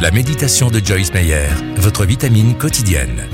La méditation de Joyce Meyer, votre vitamine quotidienne.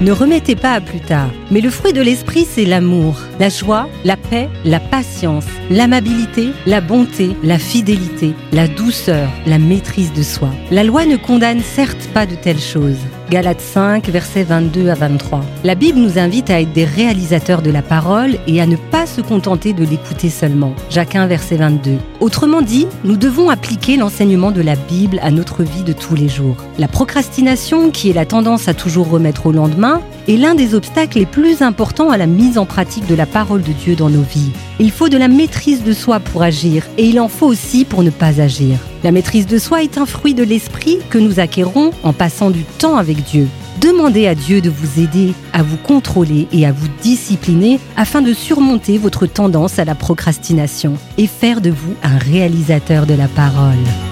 Ne remettez pas à plus tard. Mais le fruit de l'esprit, c'est l'amour, la joie, la paix, la patience, l'amabilité, la bonté, la fidélité, la douceur, la maîtrise de soi. La loi ne condamne certes pas de telles choses. Galates 5, versets 22 à 23. La Bible nous invite à être des réalisateurs de la parole et à ne pas se contenter de l'écouter seulement. Jacques 1, verset 22. Autrement dit, nous devons appliquer l'enseignement de la Bible à notre vie de tous les jours. La procrastination, qui est la tendance à toujours remettre au lendemain, est l'un des obstacles les plus importants à la mise en pratique de la parole de Dieu dans nos vies. Il faut de la maîtrise de soi pour agir et il en faut aussi pour ne pas agir. La maîtrise de soi est un fruit de l'esprit que nous acquérons en passant du temps avec Dieu. Demandez à Dieu de vous aider à vous contrôler et à vous discipliner afin de surmonter votre tendance à la procrastination et faire de vous un réalisateur de la parole.